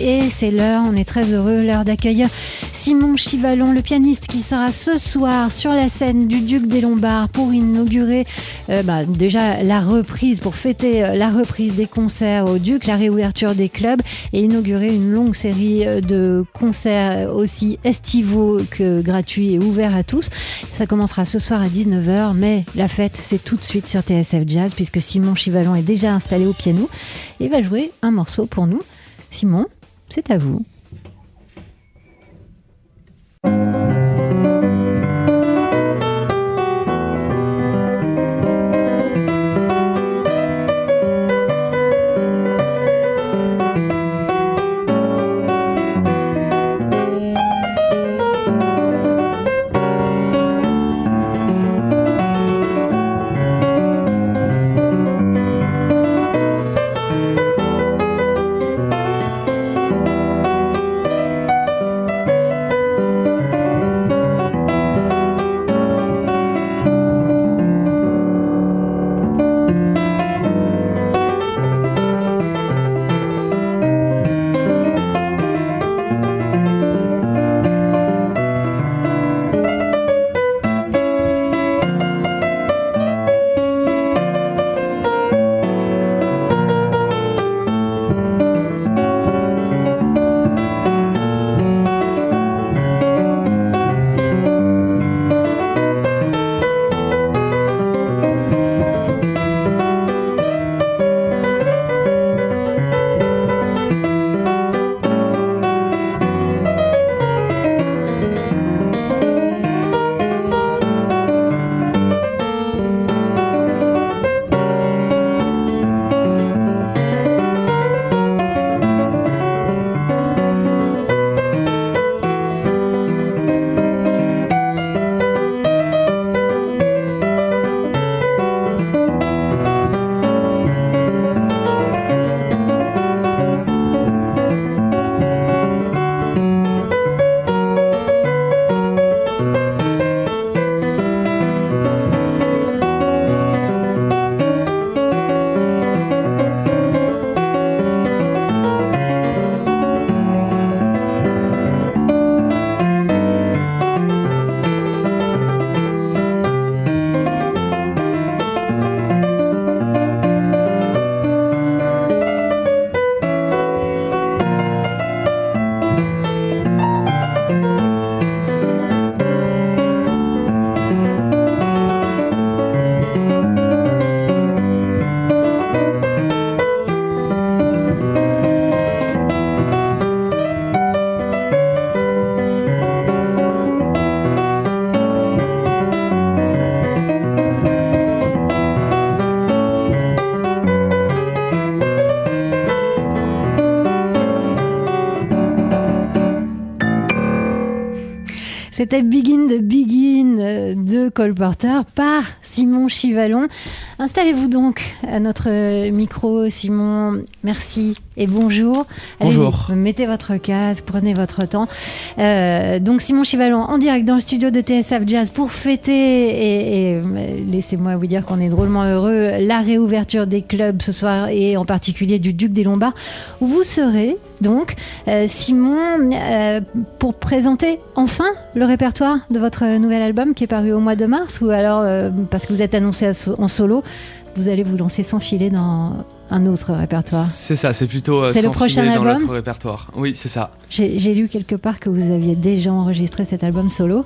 Et c'est l'heure, on est très heureux, l'heure d'accueillir Simon Chivalon, le pianiste qui sera ce soir sur la scène du Duc des Lombards pour inaugurer euh, bah, déjà la reprise, pour fêter euh, la reprise des concerts au Duc, la réouverture des clubs et inaugurer une longue série euh, de concerts aussi estivaux que gratuits et ouverts à tous. Ça commencera ce soir à 19h, mais la fête c'est tout de suite sur TSF Jazz puisque Simon Chivalon est déjà installé au piano et va jouer un morceau pour nous. Simon, c'est à vous. C'était Begin de Begin euh, de Cole Porter par Simon Chivalon. Installez-vous donc à notre micro, Simon. Merci et bonjour. Bonjour. mettez votre casque, prenez votre temps. Euh, donc Simon Chivalon en direct dans le studio de TSF Jazz pour fêter et, et laissez-moi vous dire qu'on est drôlement heureux la réouverture des clubs ce soir et en particulier du Duc des Lombards où vous serez donc euh, Simon euh, pour présenter enfin le répertoire de votre nouvel album qui est paru au mois de mars ou alors euh, parce que vous êtes annoncé en solo vous allez vous lancer sans filer dans un autre répertoire. C'est ça, c'est plutôt euh, C'est le sans prochain filer dans album répertoire. Oui, c'est ça. J'ai lu quelque part que vous aviez déjà enregistré cet album solo.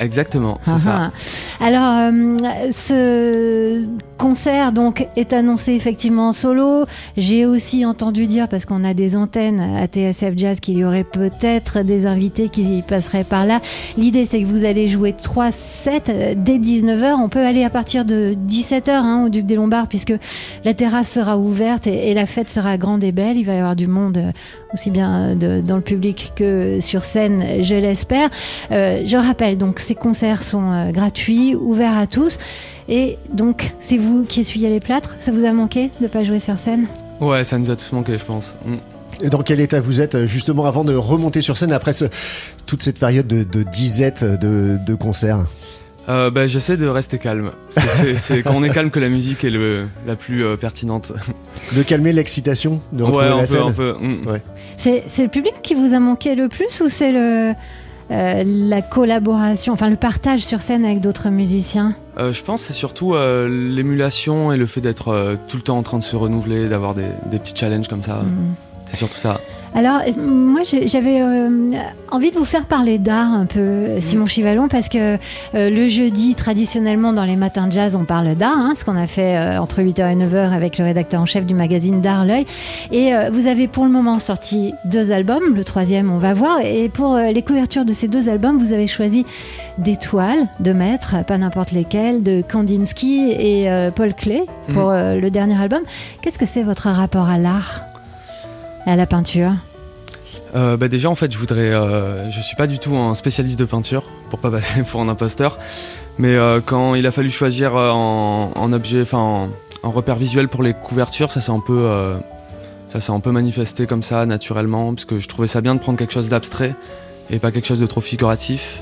Exactement, c'est ça. Alors, euh, ce concert donc est annoncé effectivement en solo. J'ai aussi entendu dire, parce qu'on a des antennes à TSF Jazz, qu'il y aurait peut-être des invités qui passeraient par là. L'idée, c'est que vous allez jouer 3 sets dès 19h. On peut aller à partir de 17h hein, au Duc des Lombards, puisque la terrasse sera ouverte et, et la fête sera grande et belle. Il va y avoir du monde euh, aussi bien de- dans le public que sur scène, je l'espère. Euh, je rappelle donc ces concerts sont euh, gratuits, ouverts à tous. Et donc, c'est vous qui essuyez les plâtres. Ça vous a manqué de ne pas jouer sur scène? Ouais, ça nous a tous manqué, je pense. Mm. Et Dans quel état vous êtes euh, justement avant de remonter sur scène après ce- toute cette période de, de disette de, de concerts? Euh, bah, J'essaie de rester calme. C'est- quand on est calme que la musique est le, la plus euh, pertinente. De calmer l'excitation, de Ouais, retrouver un la peu, scène. un peu. mm. Ouais. C'est le public qui vous a manqué le plus ou c'est le euh, la collaboration, enfin le partage sur scène avec d'autres musiciens? Euh, je pense que c'est surtout euh, l'émulation et le fait d'être euh, tout le temps en train de se renouveler, d'avoir des, des petits challenges comme ça. Mm. C'est surtout ça. Alors, euh, moi, j'avais euh, envie de vous faire parler d'art un peu, euh, Simon Chivalon, parce que euh, le jeudi, traditionnellement, dans les matins de jazz, on parle d'art, hein, ce qu'on a fait euh, entre 8h et 9h avec le rédacteur en chef du magazine D'Art L'œil. Et vous avez pour le moment sorti deux albums, le troisième, on va voir. Et pour les couvertures de ces deux albums, vous avez choisi des toiles de maîtres, pas n'importe lesquelles, de Kandinsky et Paul Klee pour euh, le dernier album. Qu'est-ce que c'est votre rapport à l'art et à la peinture? Euh, bah déjà en fait je voudrais euh, je suis pas du tout un spécialiste de peinture pour pas passer pour un imposteur mais euh, quand il a fallu choisir en, objet en, repère visuel pour les couvertures ça s'est un peu ça s'est un peu manifesté comme ça naturellement parce que je trouvais ça bien de prendre quelque chose d'abstrait et pas quelque chose de trop figuratif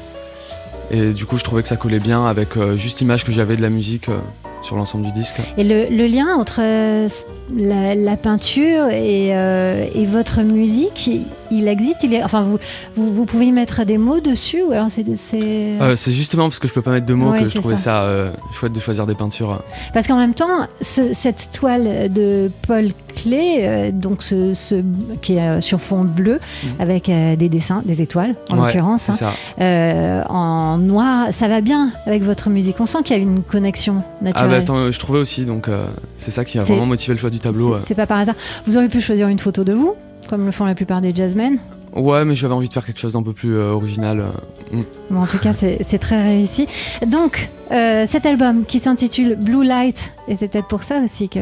et du coup je trouvais que ça collait bien avec euh, juste l'image que j'avais de la musique euh, sur l'ensemble du disque Et le, le lien entre euh, la, la peinture et, et votre musique, il, il existe il est, Enfin, vous, vous, vous pouvez y mettre des mots dessus ou alors c'est... c'est- justement parce que je peux pas mettre de mots Ouais, que je trouvais ça. ça, chouette de choisir des peintures Parce qu'en même temps, ce- cette toile de Paul Euh, donc ce, ce- qui est euh, sur fond bleu, Mhm. avec euh, des dessins, des étoiles en Ouais, l'occurrence, hein, en noir, ça va bien avec votre musique. On sent qu'il y a une connexion Ah naturelle. bah attends, je trouvais aussi, donc c'est ça qui a vraiment motivé le choix du tableau. C'est- pas par hasard. Vous auriez pu choisir une photo de vous, comme le font la plupart des jazzmen. Ouais, mais j'avais envie de faire quelque chose d'un peu plus euh, original. euh. Bon, en tout cas, c'est c'est très réussi. Donc, euh, cet album qui s'intitule Blue Light, et c'est peut-être pour ça aussi que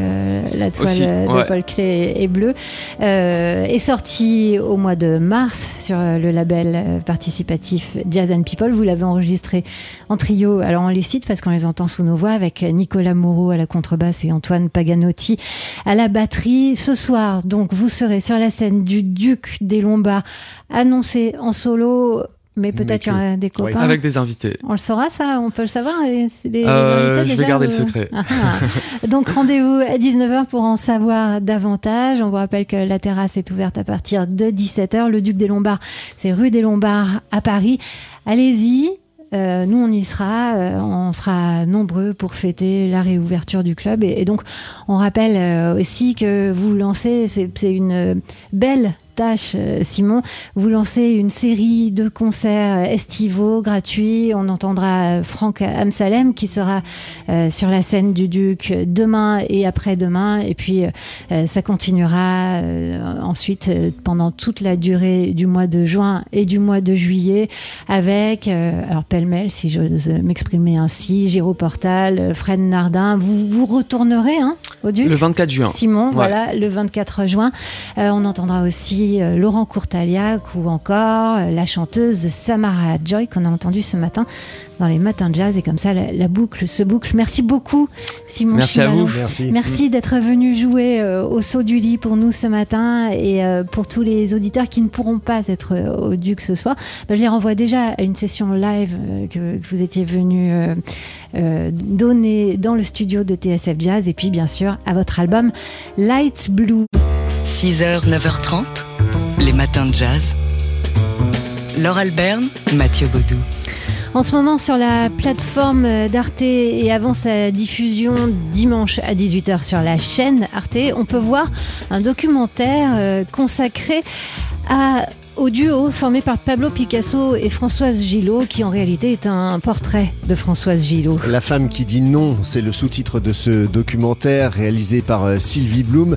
la toile Aussi, de ouais. Paul Klee est bleue, euh, est sorti au mois de mars sur euh, le label euh, participatif Jazz and People. Vous l'avez enregistré en trio. Alors, on les cite parce qu'on les entend sous nos voix avec Nicolas Moreau à la contrebasse et Antoine Paganotti à la batterie. Ce soir, donc, vous serez sur la scène du Duc des Lombards, annoncé en solo. Mais peut-être qu'il y aura des copains. Avec des invités. On le saura ça On peut le savoir les- les Euh, invités je vais déjà, garder le secret. Ah, ah. Donc rendez-vous à 19h pour en savoir davantage. On vous rappelle que la terrasse est ouverte à partir de 17h. Le Duc des Lombards, c'est rue des Lombards à Paris. Allez-y. Euh, nous, on y sera. euh, on sera nombreux pour fêter la réouverture du club. Et, et donc, on rappelle euh, aussi que vous lancez, c'est c'est une belle tâche, euh, Simon. Vous lancez une série de concerts estivaux gratuits. On entendra Franck Amsalem qui sera euh, sur la scène du Duc demain et après-demain. Et puis, euh, ça continuera euh, ensuite euh, pendant toute la durée du mois de juin et du mois de juillet avec, euh, alors pêle-mêle, si j'ose m'exprimer ainsi, Géraud Portal, euh, Fred Nardin. Vous, vous retournerez hein, au Duc Le 24 juin. Simon, Ouais. voilà, le 24 juin. Euh, on entendra aussi euh, Laurent Courtaliac ou encore euh, la chanteuse Samara Joy qu'on a entendue ce matin dans les matins de jazz. Et comme ça, la, la boucle se boucle. Merci beaucoup, Simon Merci à vous. Merci. Merci d'être venu jouer euh, au saut du lit pour nous ce matin et euh, pour tous les auditeurs qui ne pourront pas être euh, au Duc ce soir. ben, je les renvoie déjà à une session live euh, que, que vous étiez venu euh, euh, donner dans le studio de TSF Jazz et puis bien sûr à votre album Light Blue. 6h, 9h30, les matins de jazz. Laure Alberne, Mathieu Baudou. En ce moment sur la plateforme d'Arte et avant sa diffusion dimanche à 18h sur la chaîne Arte, on peut voir un documentaire euh, consacré à, au duo formé par Pablo Picasso et Françoise Gillot, qui en réalité est un portrait de Françoise Gillot. La femme qui dit non, c'est le sous-titre de ce documentaire réalisé par euh, Sylvie Bloom.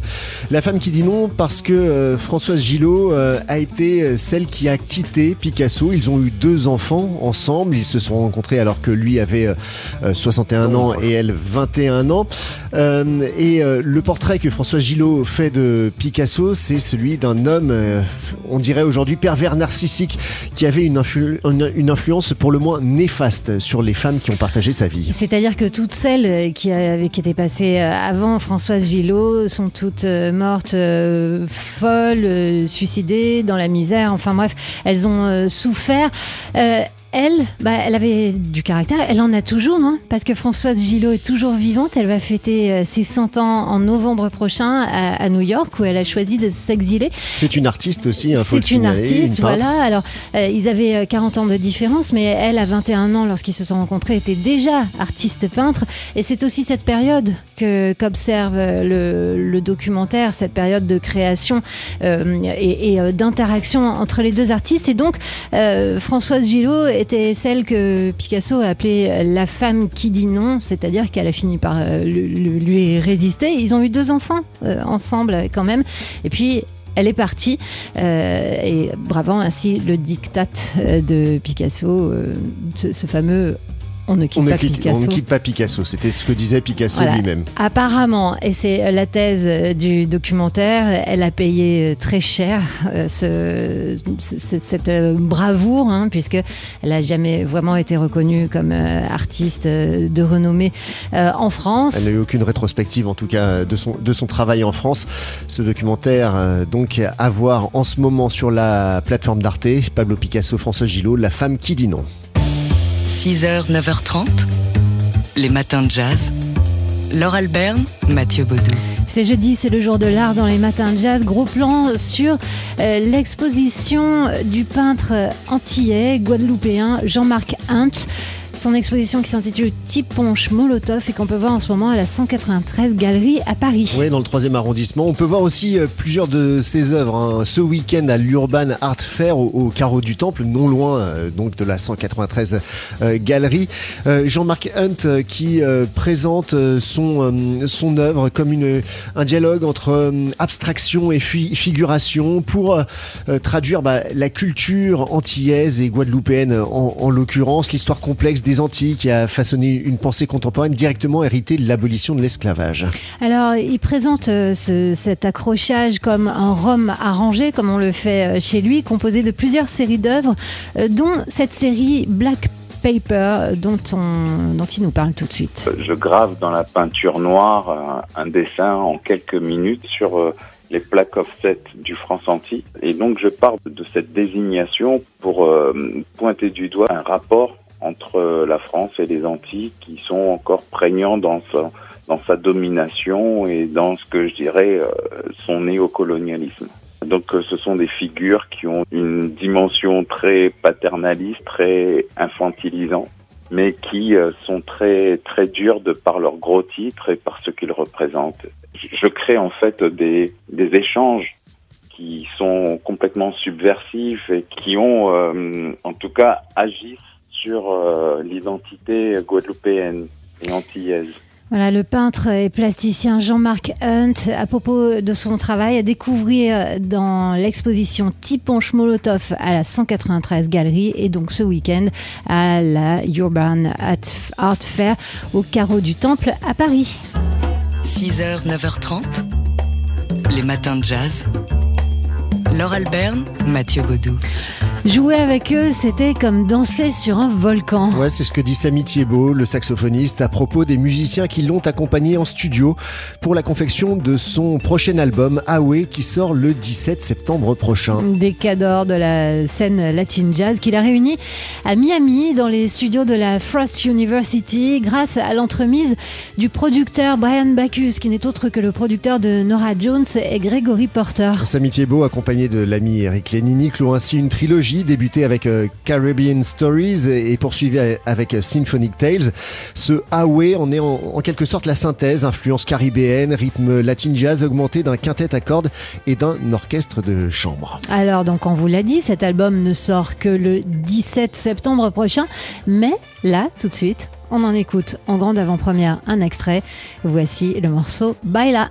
La femme qui dit non parce que euh, Françoise Gillot euh, a été celle qui a quitté Picasso. Ils ont eu deux enfants ensemble. Ils se sont rencontrés alors que lui avait euh, euh, 61 ans et elle 21 ans. Et le portrait que Françoise Gillot fait de Picasso, c'est celui d'un homme, on dirait aujourd'hui pervers narcissique, qui avait une, influ- une- une influence pour le moins néfaste sur les femmes qui ont partagé sa vie. C'est-à-dire que toutes celles qui, avaient, étaient passées euh, avant Françoise Gillot sont toutes euh, mortes euh, folles, euh, suicidées, dans la misère. Enfin bref, elles ont euh, souffert. Elle, bah, elle avait du caractère, elle en a toujours, hein, parce que Françoise Gillot est toujours vivante. Elle va fêter euh, ses 100 ans en novembre prochain à, New York, où elle a choisi de s'exiler. C'est une artiste aussi, hein, C'est une artiste, voilà. Alors, euh, ils avaient 40 euh, ans de différence, mais elle, à 21 ans, lorsqu'ils se sont rencontrés, était déjà artiste peintre. Et c'est aussi cette période que qu'observe le, documentaire, cette période de création et, et d'interaction entre les deux artistes. Et donc, Françoise Gillot était celle que Picasso a appelée la femme qui dit non, c'est-à-dire qu'elle a fini par euh, lui résister. Ils ont eu deux enfants euh, ensemble quand même. Et puis elle est partie euh, et bravant ainsi le diktat de Picasso, ce, fameux on ne quitte, pas, Picasso. on ne quitte pas Picasso. C'était ce que disait Picasso lui-même. Apparemment, et c'est la thèse du documentaire, elle a payé très cher euh, ce, cette euh, bravoure, hein, puisqu'elle n'a jamais vraiment été reconnue comme euh, artiste de renommée en France. Elle n'a eu aucune rétrospective, en tout cas, de son, de son travail en France. Ce documentaire, donc, à voir en ce moment sur la plateforme d'Arte, Pablo Picasso, François Gillot, La femme qui dit non. 6h, 9h30, les matins de jazz. Laure Alberne, Mathieu Baudou. C'est jeudi, c'est le jour de l'art dans les matins de jazz. Gros plan sur euh, l'exposition du peintre antillais guadeloupéen Jean-Marc Hunt. Son exposition qui s'intitule Type Ponche Molotov et qu'on peut voir en ce moment à la 193 Galerie à Paris. Oui, dans le troisième arrondissement. On peut voir aussi euh, plusieurs de ses œuvres hein. ce week-end à l'Urban Art Fair au, carreau du Temple, non loin euh, donc de la 193 euh, Galerie. Jean-Marc Hunt qui présente son, son œuvre comme une, un dialogue entre abstraction et figuration pour traduire bah, la culture antillaise et guadeloupéenne en, en l'occurrence, l'histoire complexe des Antilles qui a façonné une pensée contemporaine directement héritée de l'abolition de l'esclavage. Alors, il présente euh, cet accrochage comme un rhum arrangé, comme on le fait euh, chez lui, composé de plusieurs séries d'œuvres, euh, dont cette série Black Paper dont, on, dont il nous parle tout de suite. Je grave dans la peinture noire un, dessin en quelques minutes sur les plaques offset du France-Antilles. Et donc je parle de cette désignation pour pointer du doigt un rapport entre la France et les Antilles qui sont encore prégnants dans sa, dans sa domination et dans ce que je dirais euh, son néocolonialisme. Donc euh, ce sont des figures qui ont une dimension très paternaliste, très infantilisante, mais qui euh, sont très très dures de par leur gros titres et par ce qu'ils représentent. Je crée en fait des, des échanges qui sont complètement subversifs et qui ont en tout cas agissent sur euh, l'identité guadeloupéenne et antillaise. Voilà, le peintre et plasticien Jean-Marc Hunt, à propos de son travail, à découvrir dans l'exposition Tiponche Molotov à la 193 Galerie et donc ce week-end à la Urban Art Fair au carreau du Temple à Paris. 6h, 9h30, les matins de jazz. Laure Alberne, Mathieu Baudou. Jouer avec eux, c'était comme danser sur un volcan. Ouais, c'est ce que dit Samy Thiebaud, le saxophoniste, à propos des musiciens qui l'ont accompagné en studio pour la confection de son prochain album, Awe, qui sort le 17 septembre prochain. Des cadors de la scène latine jazz qu'il a réunis à Miami, dans les studios de la Frost University, grâce à l'entremise du producteur Brian Bacchus, qui n'est autre que le producteur de Nora Jones et Gregory Porter. Samy Thiebaud, accompagné de l'ami Eric Lenini, clôt ainsi une trilogie débuté avec euh, Caribbean Stories et poursuivi avec euh, Symphonic Tales. Ce Awe en est en, quelque sorte la synthèse, influence caribéenne, rythme latin jazz augmenté d'un quintet à cordes et d'un orchestre de chambre. Alors donc on vous l'a dit, cet album ne sort que le 17 septembre prochain, mais là tout de suite, on en écoute en grande avant-première un extrait. Voici le morceau Baila.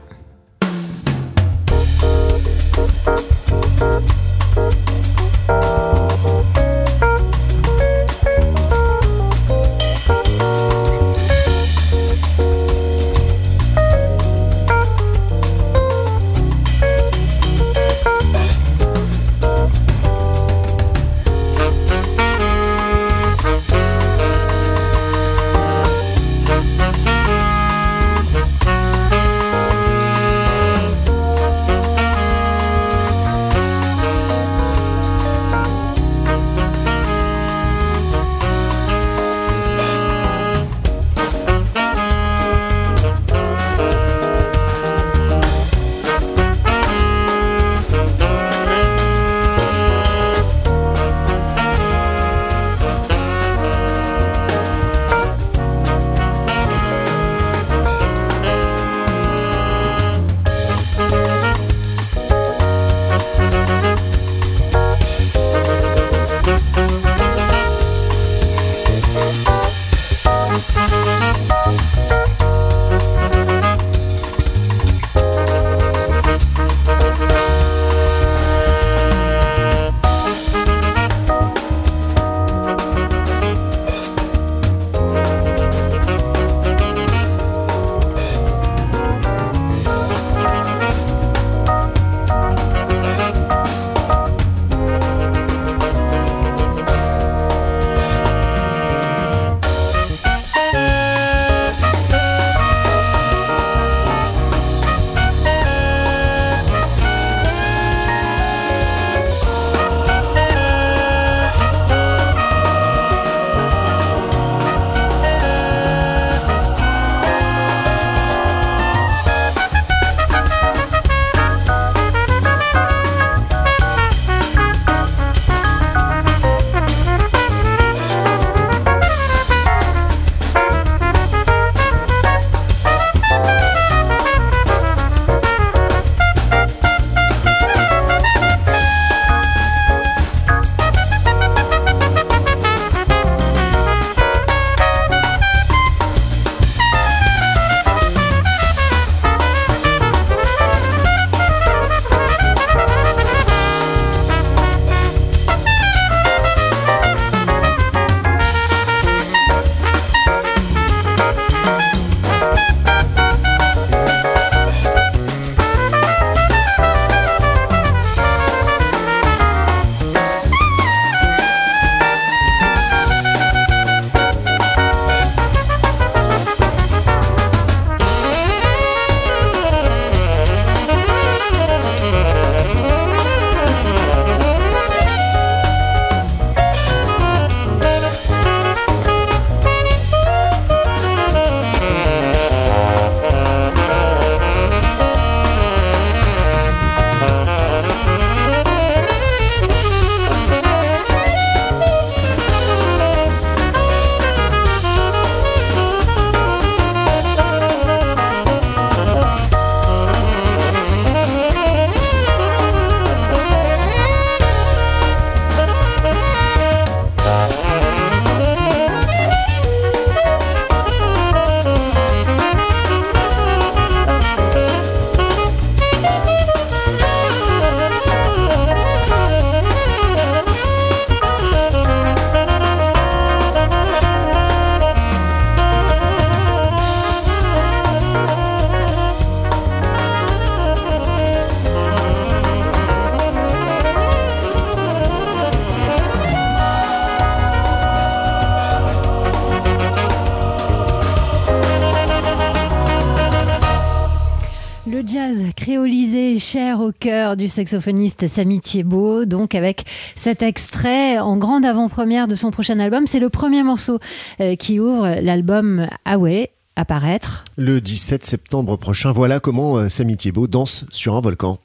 Jazz créolisé, cher au cœur du saxophoniste Samy Thiebaud, donc avec cet extrait en grande avant-première de son prochain album. C'est le premier morceau euh, qui ouvre l'album Away à paraître. Le 17 septembre prochain, voilà comment euh, Samy Thiebaud danse sur un volcan.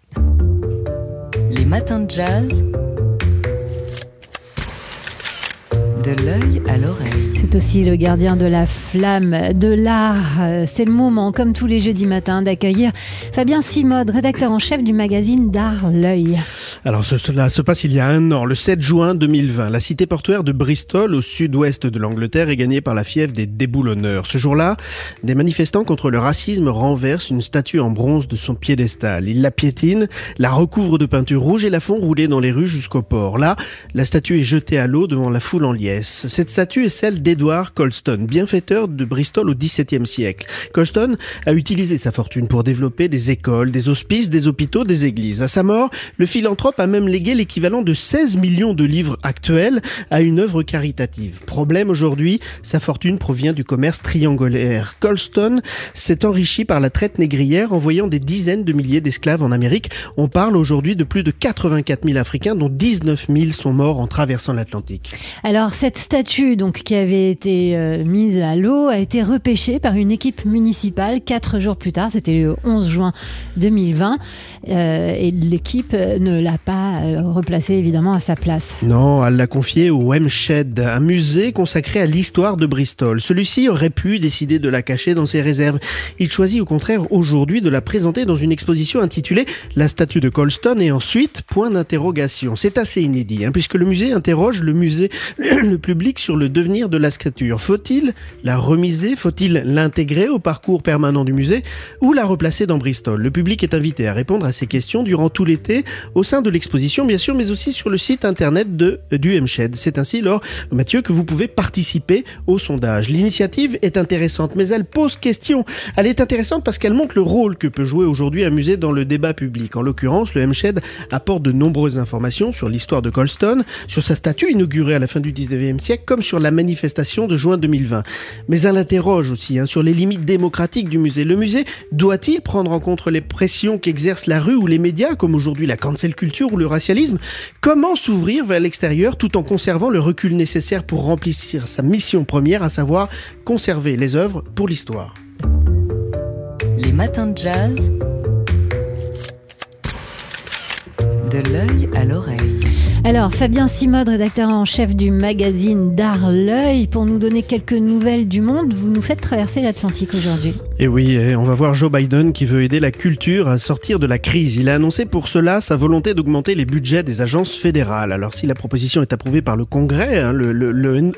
Les matins de jazz. De l'œil à l'oreille. C'est aussi le gardien de la flamme de l'art. C'est le moment, comme tous les jeudis matins, d'accueillir Fabien Simode, rédacteur en chef du magazine D'Art L'œil. Alors cela se passe il y a un an, le 7 juin 2020. La cité portuaire de Bristol, au sud-ouest de l'Angleterre, est gagnée par la fièvre des déboulonneurs. Ce jour-là, des manifestants contre le racisme renversent une statue en bronze de son piédestal. Ils la piétinent, la recouvrent de peinture rouge et la font rouler dans les rues jusqu'au port. Là, la statue est jetée à l'eau devant la foule en liesse. Cette statue est celle d'Edward Colston, bienfaiteur de Bristol au XVIIe siècle. Colston a utilisé sa fortune pour développer des écoles, des hospices, des hôpitaux, des églises. À sa mort, le philanthrope a même légué l'équivalent de 16 millions de livres actuels à une œuvre caritative. Problème aujourd'hui, sa fortune provient du commerce triangulaire. Colston s'est enrichi par la traite négrière, envoyant des dizaines de milliers d'esclaves en Amérique. On parle aujourd'hui de plus de 84 000 Africains, dont 19 000 sont morts en traversant l'Atlantique. Alors cette statue donc qui avait été euh, mise à l'eau a été repêchée par une équipe municipale quatre jours plus tard, c'était le 11 juin 2020, euh, et l'équipe ne l'a pas euh, replacée évidemment à sa place. Non, elle l'a confiée au M-Shed, un musée consacré à l'histoire de Bristol. Celui-ci aurait pu décider de la cacher dans ses réserves. Il choisit au contraire aujourd'hui de la présenter dans une exposition intitulée La statue de Colston et ensuite point d'interrogation. C'est assez inédit hein, puisque le musée interroge le musée le public sur le devenir de la statue. Faut-il la remiser? Faut-il l'intégrer au parcours permanent du musée ou la replacer dans Bristol? Le public est invité à répondre à ces questions durant tout l'été au sein de l'exposition, bien sûr, mais aussi sur le site internet de, du MShed. C'est ainsi, Laure Mathieu, que vous pouvez participer au sondage. L'initiative est intéressante, mais elle pose question. Elle est intéressante parce qu'elle montre le rôle que peut jouer aujourd'hui un musée dans le débat public. En l'occurrence, le MShed apporte de nombreuses informations sur l'histoire de Colston, sur sa statue inaugurée à la fin du 19e siècle, comme sur la manifestation de juin 2020. Mais elle interroge aussi hein, sur les limites démocratiques du musée. Le musée doit-il prendre en compte les pressions qu'exerce la rue ou les médias, comme aujourd'hui la cancel culture? Ou le racialisme Comment s'ouvrir vers l'extérieur tout en conservant le recul nécessaire pour remplir sa mission première, à savoir conserver les œuvres pour l'histoire Les matins de jazz. De l'œil à l'oreille. Alors, Fabien Simode, rédacteur en chef du magazine D'Art L'œil, pour nous donner quelques nouvelles du monde, vous nous faites traverser l'Atlantique aujourd'hui. Et oui, on va voir Joe Biden qui veut aider la culture à sortir de la crise. Il a annoncé pour cela sa volonté d'augmenter les budgets des agences fédérales. Alors, si la proposition est approuvée par le Congrès, hein,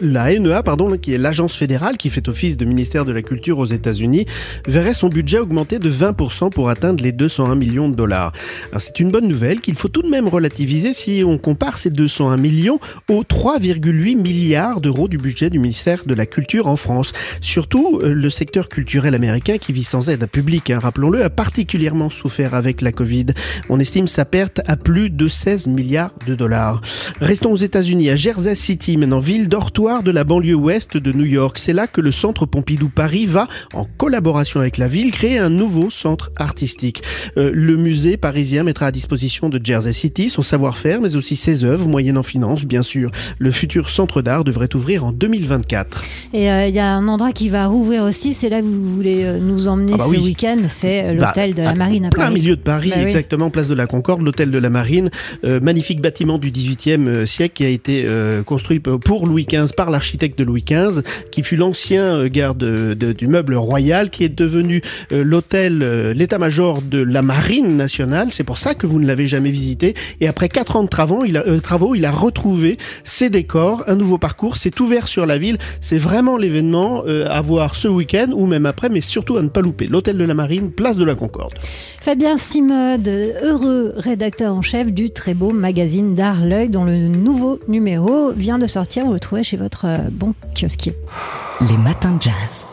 la NEA, pardon, qui est l'agence fédérale qui fait office de ministère de la Culture aux États-Unis, verrait son budget augmenter de 20% pour atteindre les 201 millions de dollars. C'est une bonne nouvelle qu'il faut tout de même relativiser si on compare ces 201 millions aux 3,8 milliards d'euros du budget du ministère de la Culture en France. Surtout, euh, le secteur culturel américain qui vit sans aide publique, hein, rappelons-le, a particulièrement souffert avec la Covid. On estime sa perte à plus de 16 milliards de dollars. Restons aux États-Unis, à Jersey City, maintenant ville dortoir de la banlieue ouest de New York. C'est là que le centre Pompidou Paris va, en collaboration avec la ville, créer un nouveau centre artistique. Euh, le musée parisien mettra à disposition de Jersey City son savoir-faire, mais aussi ses œuvres, moyennant finance, bien sûr. Le futur centre d'art devrait ouvrir en 2024. Et euh, il y a un endroit qui va rouvrir aussi, c'est là que vous voulez euh, nous emmener ah bah ce week-end, c'est euh, l'hôtel bah, de la Marine à, plein Paris. milieu de Paris, bah exactement, place de la Concorde, l'hôtel de la Marine, magnifique bâtiment du 18e siècle qui a été construit pour Louis XV par l'architecte de Louis XV, qui fut l'ancien garde du meuble royal, qui est devenu l'hôtel, l'état-major de la Marine nationale. C'est pour ça que vous ne l'avez jamais visité. Et après quatre ans de travaux, il a, euh, travaux, il a retrouvé ses décors, un nouveau parcours, c'est ouvert sur la ville. C'est vraiment l'événement euh, à voir ce week-end ou même après, mais surtout à ne pas louper. L'hôtel de la Marine, place de la Concorde. Fabien Simode, heureux rédacteur en chef du très beau magazine d'Art L'œil, dont le nouveau numéro vient de sortir. Vous le trouvez chez votre euh, bon kiosquier. Les matins de jazz.